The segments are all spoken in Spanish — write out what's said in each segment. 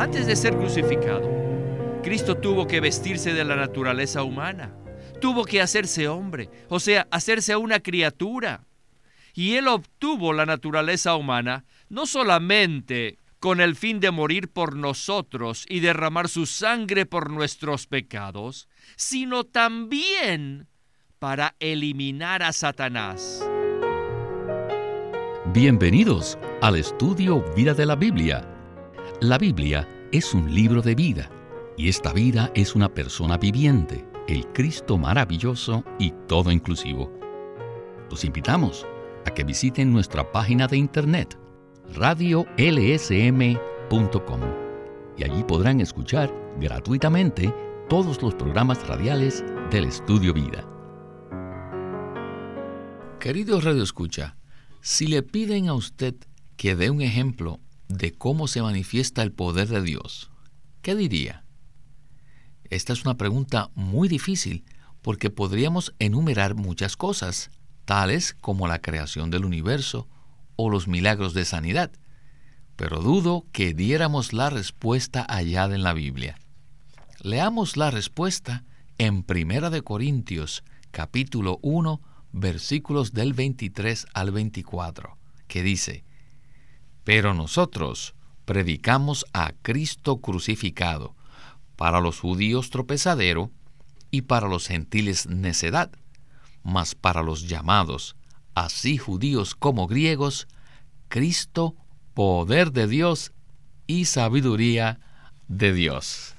Antes de ser crucificado, Cristo tuvo que vestirse de la naturaleza humana, tuvo que hacerse hombre, o sea, hacerse una criatura. Y Él obtuvo la naturaleza humana no solamente con el fin de morir por nosotros y derramar su sangre por nuestros pecados, sino también para eliminar a Satanás. Bienvenidos al estudio Vida de la Biblia. La Biblia es un libro de vida y esta vida es una persona viviente, el Cristo maravilloso y todo inclusivo. Los invitamos a que visiten nuestra página de internet radiolsm.com y allí podrán escuchar gratuitamente todos los programas radiales del Estudio Vida. Querido Radio Escucha, si le piden a usted que dé un ejemplo de cómo se manifiesta el poder de Dios, ¿qué diría? Esta es una pregunta muy difícil porque podríamos enumerar muchas cosas, tales como la creación del universo o los milagros de sanidad, pero dudo que diéramos la respuesta allá en la Biblia. Leamos la respuesta en Primera de Corintios, capítulo 1, versículos del 23 al 24, que dice, Pero nosotros predicamos a Cristo crucificado, para los judíos tropezadero y para los gentiles necedad, mas para los llamados, así judíos como griegos, Cristo, poder de Dios y sabiduría de Dios.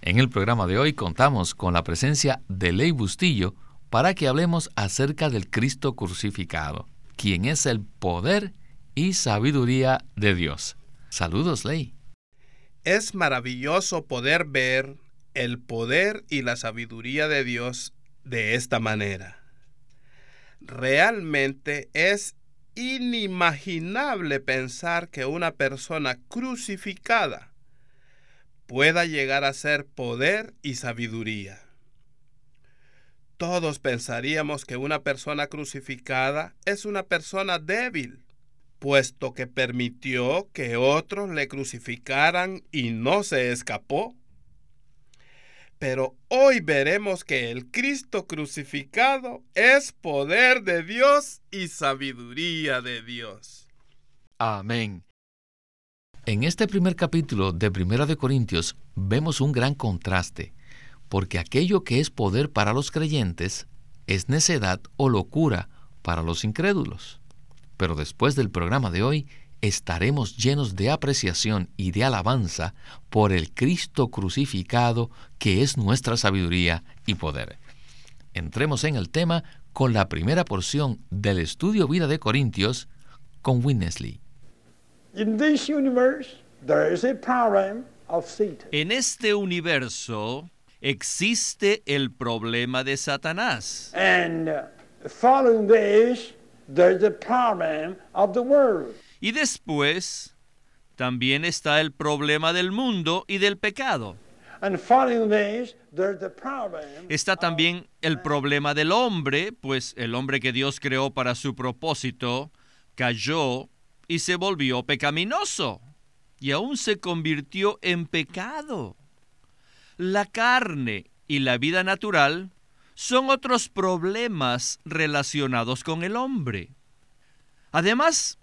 En el programa de hoy contamos con la presencia de Ley Bustillo, para que hablemos acerca del Cristo crucificado, quien es el poder y sabiduría de Dios. Saludos, Ley. Es maravilloso poder ver el poder y la sabiduría de Dios de esta manera. Realmente es inimaginable pensar que una persona crucificada pueda llegar a ser poder y sabiduría. Todos pensaríamos que una persona crucificada es una persona débil, puesto que permitió que otros le crucificaran y no se escapó. Pero hoy veremos que el Cristo crucificado es poder de Dios y sabiduría de Dios. Amén. En este primer capítulo de Primera de Corintios vemos un gran contraste porque aquello que es poder para los creyentes es necedad o locura para los incrédulos. Pero después del programa de hoy estaremos llenos de apreciación y de alabanza por el Cristo crucificado que es nuestra sabiduría y poder. Entremos en el tema con la primera porción del estudio Vida de Corintios con Winnesley. En este universo existe el problema de Satanás. Y después también está el problema del mundo y del pecado. Está también el problema del hombre, pues el hombre que Dios creó para su propósito cayó y se volvió pecaminoso y aún se convirtió en pecado. La carne y la vida natural son otros problemas relacionados con el hombre. Además,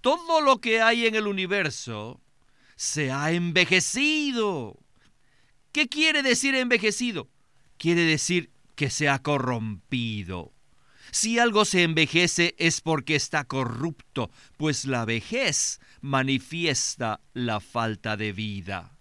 todo lo que hay en el universo se ha envejecido. ¿Qué quiere decir envejecido? Quiere decir que se ha corrompido. Si algo se envejece es porque está corrupto, pues la vejez manifiesta la falta de vida.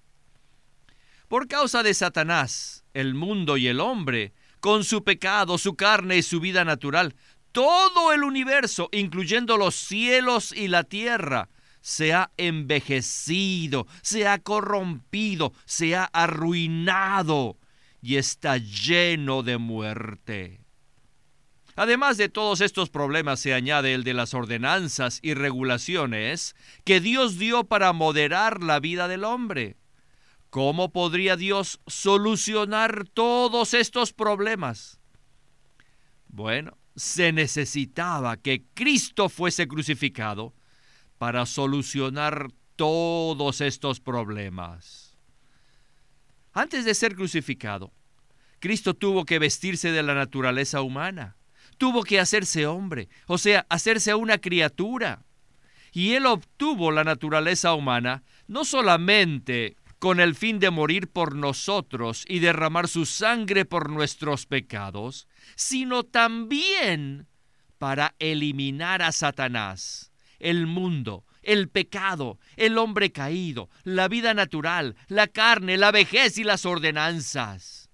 Por causa de Satanás, el mundo y el hombre, con su pecado, su carne y su vida natural, todo el universo, incluyendo los cielos y la tierra, se ha envejecido, se ha corrompido, se ha arruinado y está lleno de muerte. Además de todos estos problemas se añade el de las ordenanzas y regulaciones que Dios dio para moderar la vida del hombre. ¿Cómo podría Dios solucionar todos estos problemas? Bueno, se necesitaba que Cristo fuese crucificado para solucionar todos estos problemas. Antes de ser crucificado, Cristo tuvo que vestirse de la naturaleza humana, tuvo que hacerse hombre, o sea, hacerse una criatura. Y él obtuvo la naturaleza humana no solamente con el fin de morir por nosotros y derramar su sangre por nuestros pecados, sino también para eliminar a Satanás, el mundo, el pecado, el hombre caído, la vida natural, la carne, la vejez y las ordenanzas.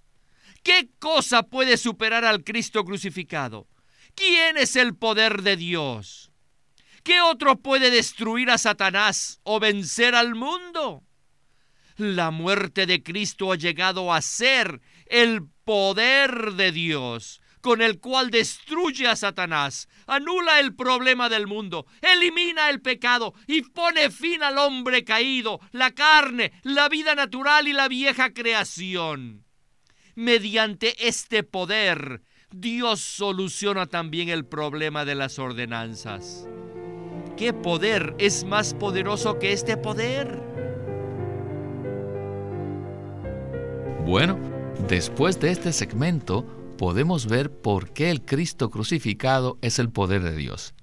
¿Qué cosa puede superar al Cristo crucificado? ¿Quién es el poder de Dios? ¿Qué otro puede destruir a Satanás o vencer al mundo? La muerte de Cristo ha llegado a ser el poder de Dios con el cual destruye a Satanás, anula el problema del mundo, elimina el pecado y pone fin al hombre caído, la carne, la vida natural y la vieja creación. Mediante este poder, Dios soluciona también el problema de las ordenanzas. ¿Qué poder es más poderoso que este poder? Bueno, después de este segmento podemos ver por qué el Cristo crucificado es el poder de Dios.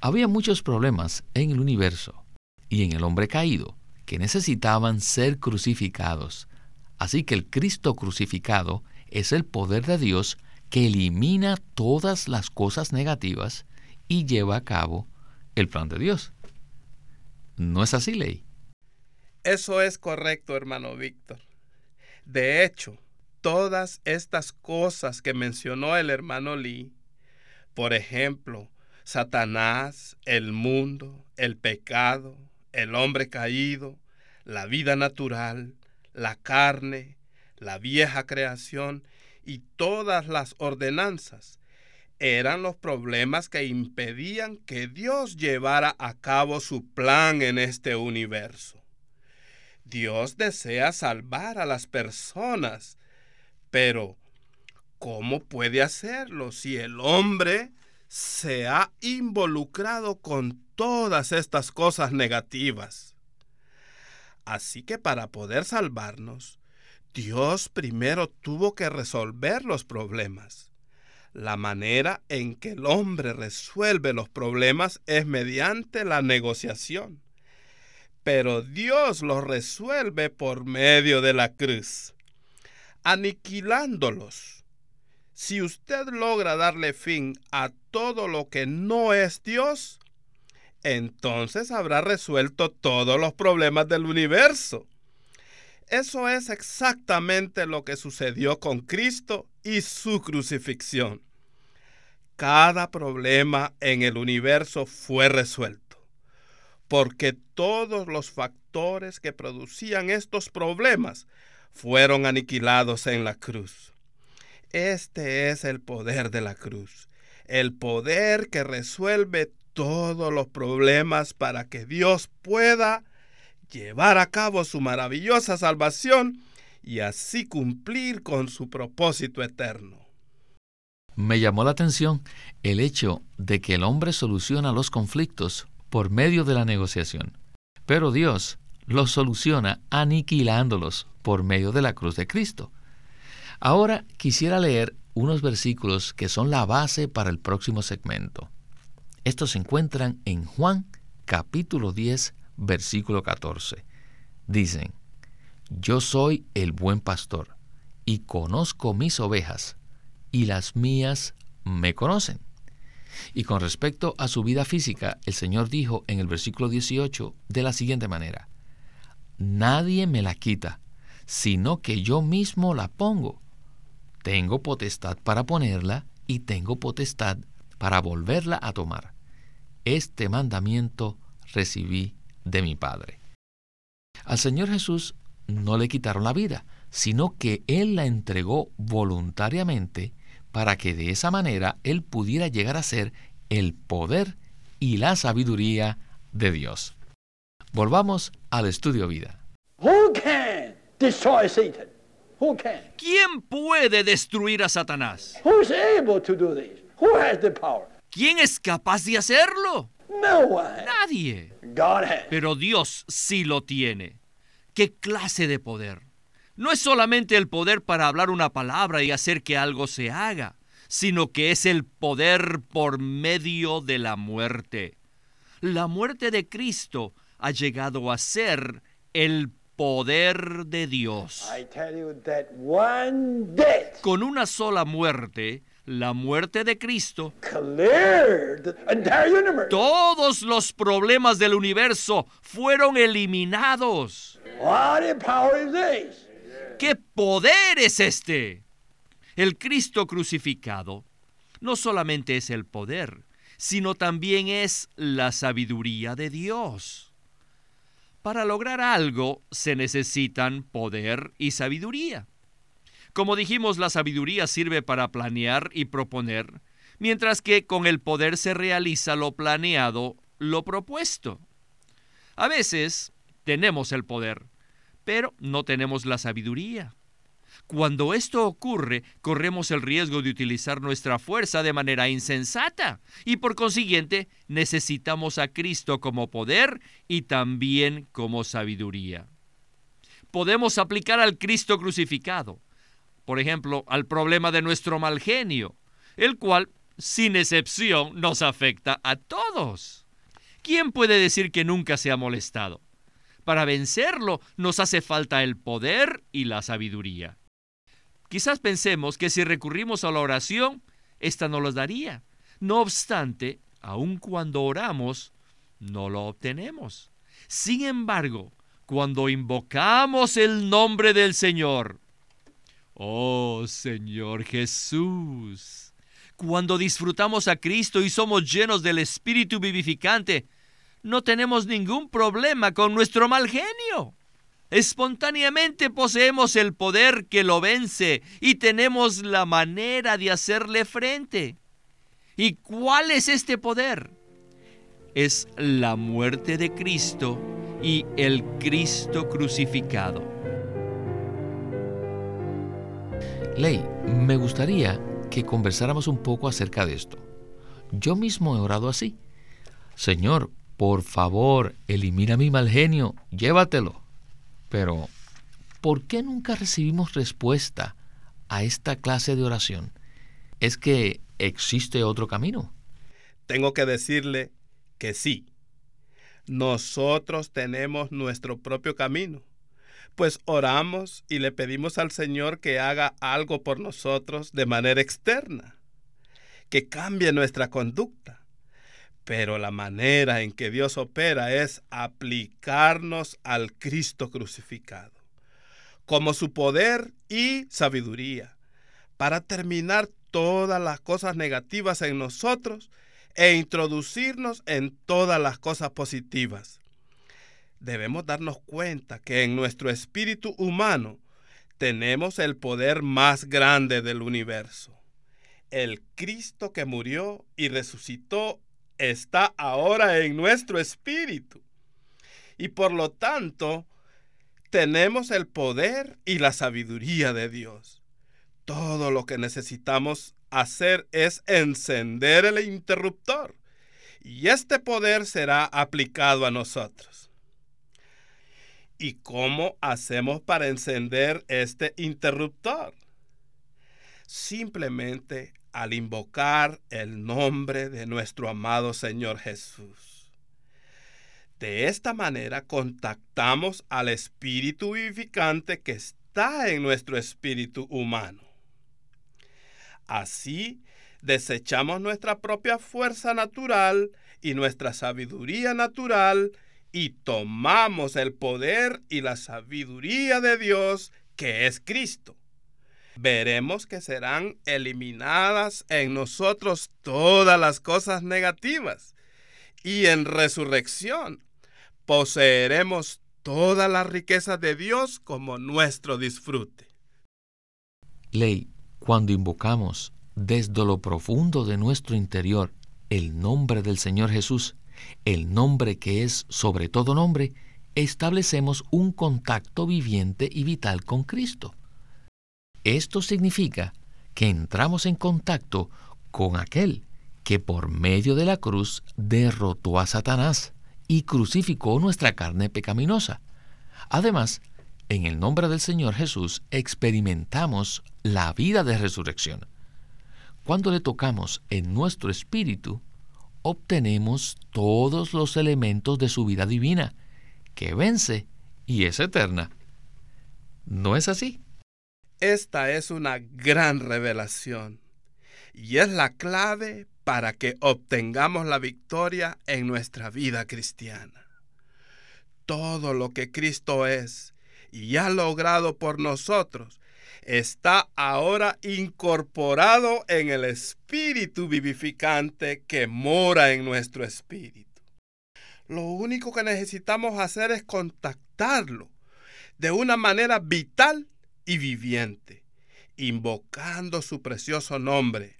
Había muchos problemas en el universo y en el hombre caído que necesitaban ser crucificados. Así que el Cristo crucificado es el poder de Dios que elimina todas las cosas negativas y lleva a cabo el plan de Dios. ¿No es así, Ley? Eso es correcto, hermano Víctor. De hecho, todas estas cosas que mencionó el hermano Lee, por ejemplo, Satanás, el mundo, el pecado, el hombre caído, la vida natural, la carne, la vieja creación y todas las ordenanzas, eran los problemas que impedían que Dios llevara a cabo su plan en este universo. Dios desea salvar a las personas, pero ¿cómo puede hacerlo si el hombre se ha involucrado con todas estas cosas negativas? Así que para poder salvarnos, Dios primero tuvo que resolver los problemas. La manera en que el hombre resuelve los problemas es mediante la negociación pero Dios lo resuelve por medio de la cruz, aniquilándolos. Si usted logra darle fin a todo lo que no es Dios, entonces habrá resuelto todos los problemas del universo. Eso es exactamente lo que sucedió con Cristo y su crucifixión. Cada problema en el universo fue resuelto porque todos los factores que producían estos problemas fueron aniquilados en la cruz. Este es el poder de la cruz, el poder que resuelve todos los problemas para que Dios pueda llevar a cabo su maravillosa salvación y así cumplir con su propósito eterno. Me llamó la atención el hecho de que el hombre soluciona los conflictos por medio de la negociación. Pero Dios los soluciona aniquilándolos por medio de la cruz de Cristo. Ahora quisiera leer unos versículos que son la base para el próximo segmento. Estos se encuentran en Juan capítulo 10, versículo 14. Dicen, Yo soy el buen pastor, y conozco mis ovejas, y las mías me conocen. Y con respecto a su vida física, el Señor dijo en el versículo 18 de la siguiente manera, Nadie me la quita, sino que yo mismo la pongo. Tengo potestad para ponerla y tengo potestad para volverla a tomar. Este mandamiento recibí de mi Padre. Al Señor Jesús no le quitaron la vida, sino que Él la entregó voluntariamente para que de esa manera Él pudiera llegar a ser el poder y la sabiduría de Dios. Volvamos al estudio vida. ¿Quién puede destruir a Satanás? ¿Quién es capaz de hacerlo? Nadie. Pero Dios sí lo tiene. ¿Qué clase de poder? No es solamente el poder para hablar una palabra y hacer que algo se haga, sino que es el poder por medio de la muerte. La muerte de Cristo ha llegado a ser el poder de Dios. Con una sola muerte, la muerte de Cristo, todos los problemas del universo fueron eliminados. ¿Qué poder es este? El Cristo crucificado no solamente es el poder, sino también es la sabiduría de Dios. Para lograr algo se necesitan poder y sabiduría. Como dijimos, la sabiduría sirve para planear y proponer, mientras que con el poder se realiza lo planeado, lo propuesto. A veces tenemos el poder, pero no tenemos la sabiduría. Cuando esto ocurre, corremos el riesgo de utilizar nuestra fuerza de manera insensata y por consiguiente necesitamos a Cristo como poder y también como sabiduría. Podemos aplicar al Cristo crucificado, por ejemplo, al problema de nuestro mal genio, el cual, sin excepción, nos afecta a todos. ¿Quién puede decir que nunca se ha molestado? Para vencerlo nos hace falta el poder y la sabiduría. Quizás pensemos que si recurrimos a la oración, esta no los daría. No obstante, aun cuando oramos, no lo obtenemos. Sin embargo, cuando invocamos el nombre del Señor, Oh Señor Jesús, cuando disfrutamos a Cristo y somos llenos del Espíritu vivificante, no tenemos ningún problema con nuestro mal genio. Espontáneamente poseemos el poder que lo vence y tenemos la manera de hacerle frente. ¿Y cuál es este poder? Es la muerte de Cristo y el Cristo crucificado. Ley, me gustaría que conversáramos un poco acerca de esto. Yo mismo he orado así. Señor, por favor, elimina mi mal genio, llévatelo. Pero, ¿por qué nunca recibimos respuesta a esta clase de oración? ¿Es que existe otro camino? Tengo que decirle que sí. Nosotros tenemos nuestro propio camino pues oramos y le pedimos al Señor que haga algo por nosotros de manera externa, que cambie nuestra conducta. Pero la manera en que Dios opera es aplicarnos al Cristo crucificado, como su poder y sabiduría, para terminar todas las cosas negativas en nosotros e introducirnos en todas las cosas positivas debemos darnos cuenta que en nuestro espíritu humano tenemos el poder más grande del universo. El Cristo que murió y resucitó está ahora en nuestro espíritu. Y por lo tanto, tenemos el poder y la sabiduría de Dios. Todo lo que necesitamos hacer es encender el interruptor. Y este poder será aplicado a nosotros. ¿Y cómo hacemos para encender este interruptor? Simplemente al invocar el nombre de nuestro amado Señor Jesús. De esta manera contactamos al espíritu vivificante que está en nuestro espíritu humano. Así desechamos nuestra propia fuerza natural y nuestra sabiduría natural y tomamos el poder y la sabiduría de Dios que es Cristo. Veremos que serán eliminadas en nosotros todas las cosas negativas y en resurrección poseeremos todas las riquezas de Dios como nuestro disfrute. Ley, cuando invocamos desde lo profundo de nuestro interior el nombre del Señor Jesús, el nombre que es sobre todo nombre, establecemos un contacto viviente y vital con Cristo. Esto significa que entramos en contacto con aquel que por medio de la cruz derrotó a Satanás y crucificó nuestra carne pecaminosa. Además, en el nombre del Señor Jesús experimentamos la vida de resurrección. Cuando le tocamos en nuestro espíritu, obtenemos todos los elementos de su vida divina, que vence y es eterna. ¿No es así? Esta es una gran revelación y es la clave para que obtengamos la victoria en nuestra vida cristiana. Todo lo que Cristo es y ha logrado por nosotros está ahora incorporado en el espíritu vivificante que mora en nuestro espíritu. Lo único que necesitamos hacer es contactarlo de una manera vital y viviente, invocando su precioso nombre.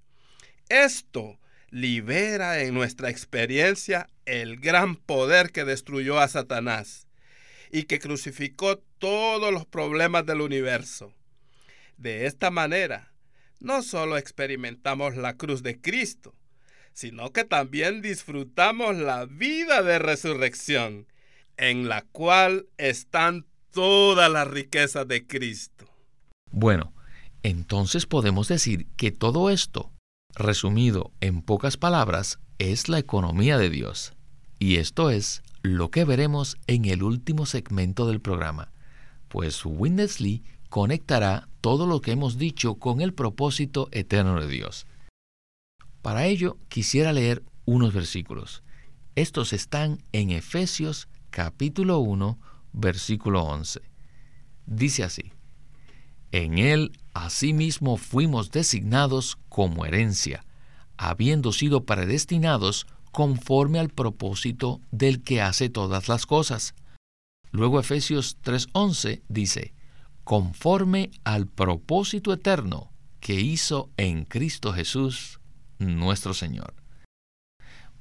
Esto libera en nuestra experiencia el gran poder que destruyó a Satanás y que crucificó todos los problemas del universo. De esta manera, no solo experimentamos la cruz de Cristo, sino que también disfrutamos la vida de resurrección, en la cual están todas las riquezas de Cristo. Bueno, entonces podemos decir que todo esto, resumido en pocas palabras, es la economía de Dios. Y esto es lo que veremos en el último segmento del programa, pues Lee conectará todo lo que hemos dicho con el propósito eterno de Dios. Para ello quisiera leer unos versículos. Estos están en Efesios capítulo 1, versículo 11. Dice así, En él asimismo fuimos designados como herencia, habiendo sido predestinados conforme al propósito del que hace todas las cosas. Luego Efesios 3:11 dice, conforme al propósito eterno que hizo en Cristo Jesús, nuestro Señor.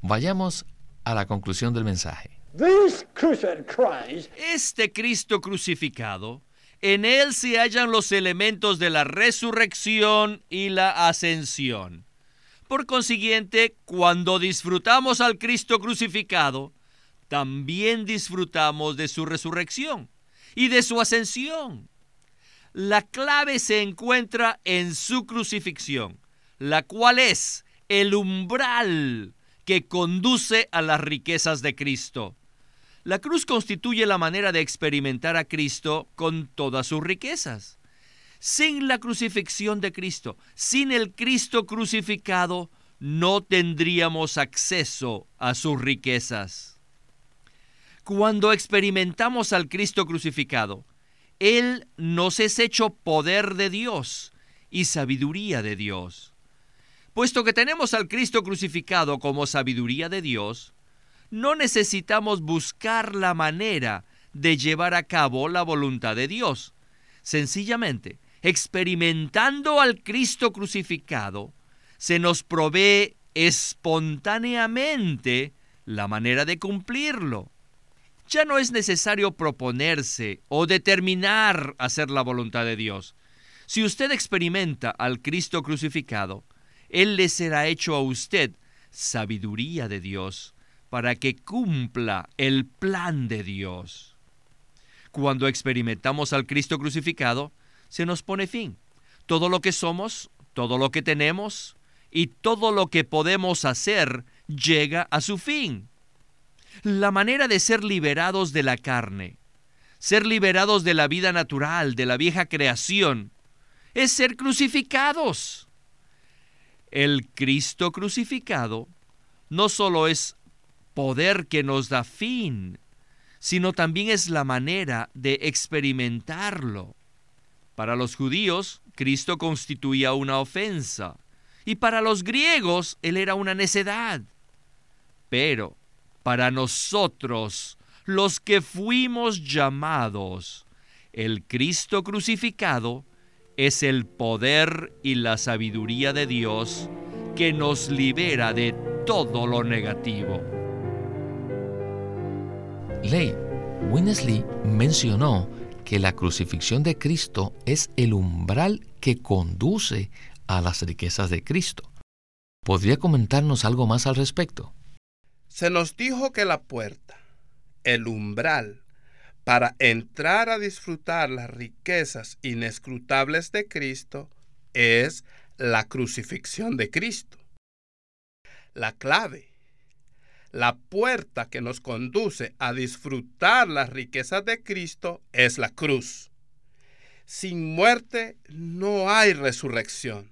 Vayamos a la conclusión del mensaje. Este Cristo crucificado, en él se hallan los elementos de la resurrección y la ascensión. Por consiguiente, cuando disfrutamos al Cristo crucificado, también disfrutamos de su resurrección y de su ascensión. La clave se encuentra en su crucifixión, la cual es el umbral que conduce a las riquezas de Cristo. La cruz constituye la manera de experimentar a Cristo con todas sus riquezas. Sin la crucifixión de Cristo, sin el Cristo crucificado, no tendríamos acceso a sus riquezas. Cuando experimentamos al Cristo crucificado, Él nos es hecho poder de Dios y sabiduría de Dios. Puesto que tenemos al Cristo crucificado como sabiduría de Dios, no necesitamos buscar la manera de llevar a cabo la voluntad de Dios. Sencillamente, experimentando al Cristo crucificado, se nos provee espontáneamente la manera de cumplirlo. Ya no es necesario proponerse o determinar hacer la voluntad de Dios. Si usted experimenta al Cristo crucificado, Él le será hecho a usted sabiduría de Dios para que cumpla el plan de Dios. Cuando experimentamos al Cristo crucificado, se nos pone fin. Todo lo que somos, todo lo que tenemos y todo lo que podemos hacer llega a su fin. La manera de ser liberados de la carne, ser liberados de la vida natural, de la vieja creación, es ser crucificados. El Cristo crucificado no solo es poder que nos da fin, sino también es la manera de experimentarlo. Para los judíos, Cristo constituía una ofensa, y para los griegos Él era una necedad. Pero para nosotros, los que fuimos llamados, el Cristo crucificado es el poder y la sabiduría de Dios que nos libera de todo lo negativo. Ley, Winnesley mencionó que la crucifixión de Cristo es el umbral que conduce a las riquezas de Cristo. ¿Podría comentarnos algo más al respecto? Se nos dijo que la puerta, el umbral para entrar a disfrutar las riquezas inescrutables de Cristo es la crucifixión de Cristo. La clave, la puerta que nos conduce a disfrutar las riquezas de Cristo es la cruz. Sin muerte no hay resurrección.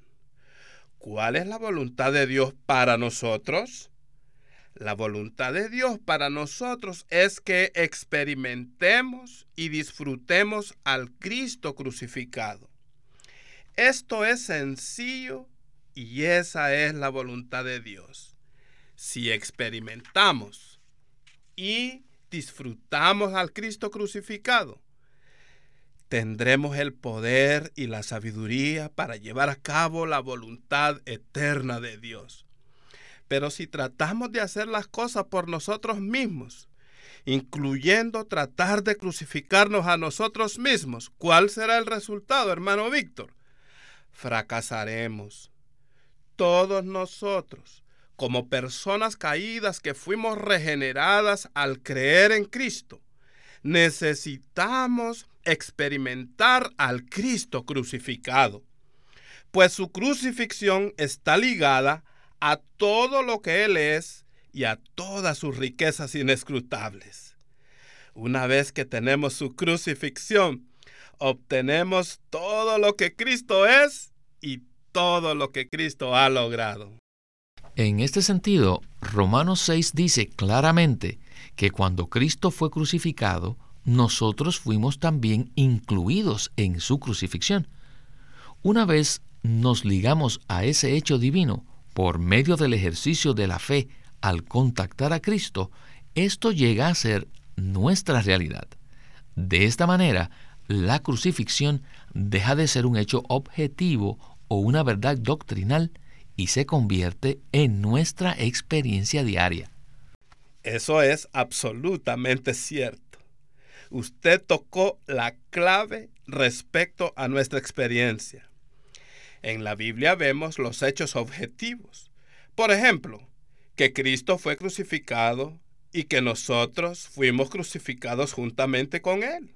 ¿Cuál es la voluntad de Dios para nosotros? La voluntad de Dios para nosotros es que experimentemos y disfrutemos al Cristo crucificado. Esto es sencillo y esa es la voluntad de Dios. Si experimentamos y disfrutamos al Cristo crucificado, tendremos el poder y la sabiduría para llevar a cabo la voluntad eterna de Dios. Pero si tratamos de hacer las cosas por nosotros mismos, incluyendo tratar de crucificarnos a nosotros mismos, ¿cuál será el resultado, hermano Víctor? fracasaremos. Todos nosotros, como personas caídas que fuimos regeneradas al creer en Cristo, necesitamos experimentar al Cristo crucificado, pues su crucifixión está ligada a todo lo que Él es y a todas sus riquezas inescrutables. Una vez que tenemos su crucifixión, obtenemos todo lo que Cristo es y todo lo que Cristo ha logrado. En este sentido, Romanos 6 dice claramente que cuando Cristo fue crucificado, nosotros fuimos también incluidos en su crucifixión. Una vez nos ligamos a ese hecho divino por medio del ejercicio de la fe al contactar a Cristo, esto llega a ser nuestra realidad. De esta manera, la crucifixión deja de ser un hecho objetivo o una verdad doctrinal y se convierte en nuestra experiencia diaria. Eso es absolutamente cierto. Usted tocó la clave respecto a nuestra experiencia. En la Biblia vemos los hechos objetivos. Por ejemplo, que Cristo fue crucificado y que nosotros fuimos crucificados juntamente con Él.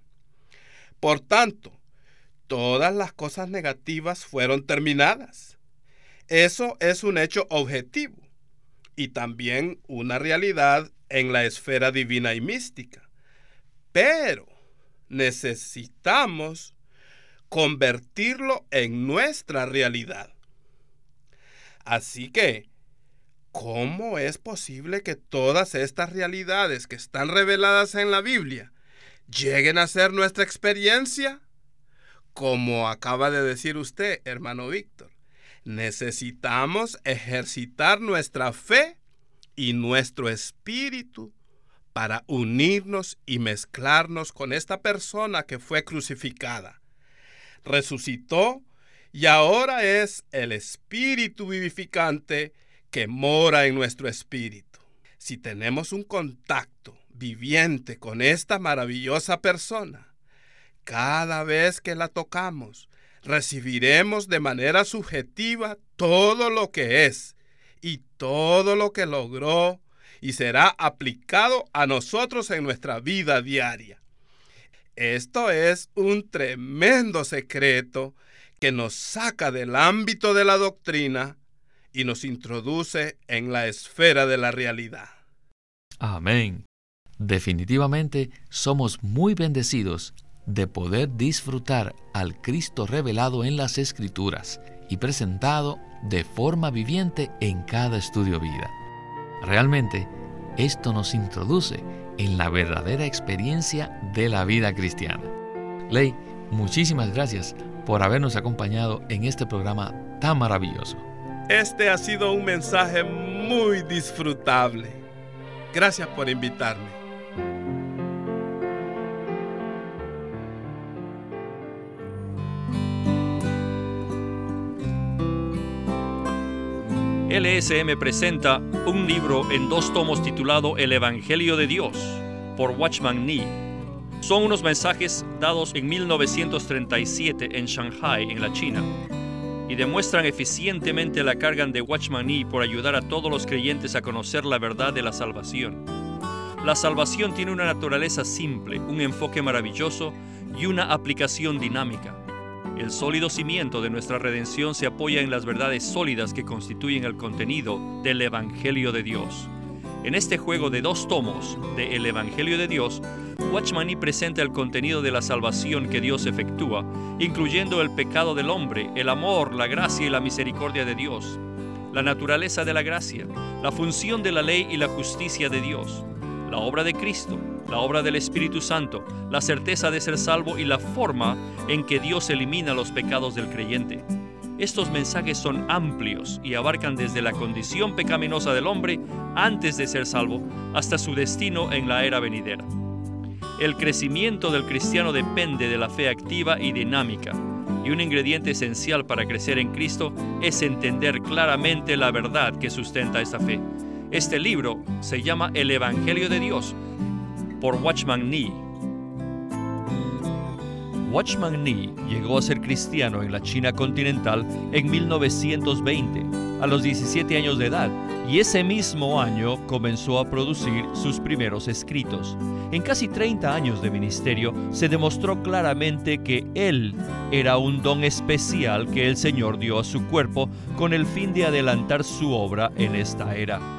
Por tanto, todas las cosas negativas fueron terminadas. Eso es un hecho objetivo y también una realidad en la esfera divina y mística. Pero necesitamos convertirlo en nuestra realidad. Así que, ¿cómo es posible que todas estas realidades que están reveladas en la Biblia lleguen a ser nuestra experiencia, como acaba de decir usted, hermano Víctor, necesitamos ejercitar nuestra fe y nuestro espíritu para unirnos y mezclarnos con esta persona que fue crucificada, resucitó y ahora es el espíritu vivificante que mora en nuestro espíritu. Si tenemos un contacto viviente con esta maravillosa persona, cada vez que la tocamos, recibiremos de manera subjetiva todo lo que es y todo lo que logró y será aplicado a nosotros en nuestra vida diaria. Esto es un tremendo secreto que nos saca del ámbito de la doctrina y nos introduce en la esfera de la realidad. Amén. Definitivamente somos muy bendecidos de poder disfrutar al Cristo revelado en las Escrituras y presentado de forma viviente en cada estudio vida. Realmente, esto nos introduce en la verdadera experiencia de la vida cristiana. Ley, muchísimas gracias por habernos acompañado en este programa tan maravilloso. Este ha sido un mensaje muy disfrutable. Gracias por invitarme. LSM presenta un libro en dos tomos titulado El Evangelio de Dios por Watchman Nee. Son unos mensajes dados en 1937 en Shanghai, en la China, y demuestran eficientemente la carga de Watchman Nee por ayudar a todos los creyentes a conocer la verdad de la salvación. La salvación tiene una naturaleza simple, un enfoque maravilloso y una aplicación dinámica. El sólido cimiento de nuestra redención se apoya en las verdades sólidas que constituyen el contenido del Evangelio de Dios. En este juego de dos tomos de El Evangelio de Dios, Watchman Nee presenta el contenido de la salvación que Dios efectúa, incluyendo el pecado del hombre, el amor, la gracia y la misericordia de Dios, la naturaleza de la gracia, la función de la ley y la justicia de Dios, la obra de Cristo, la obra del Espíritu Santo, la certeza de ser salvo y la forma en que Dios elimina los pecados del creyente. Estos mensajes son amplios y abarcan desde la condición pecaminosa del hombre antes de ser salvo hasta su destino en la era venidera. El crecimiento del cristiano depende de la fe activa y dinámica, y un ingrediente esencial para crecer en Cristo es entender claramente la verdad que sustenta esta fe. Este libro se llama El Evangelio de Dios por Watchman Nee Watchman Nee llegó a ser cristiano en la China continental en 1920, a los 17 años de edad, y ese mismo año comenzó a producir sus primeros escritos. En casi 30 años de ministerio se demostró claramente que él era un don especial que el Señor dio a su cuerpo con el fin de adelantar su obra en esta era.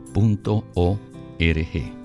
punto o r g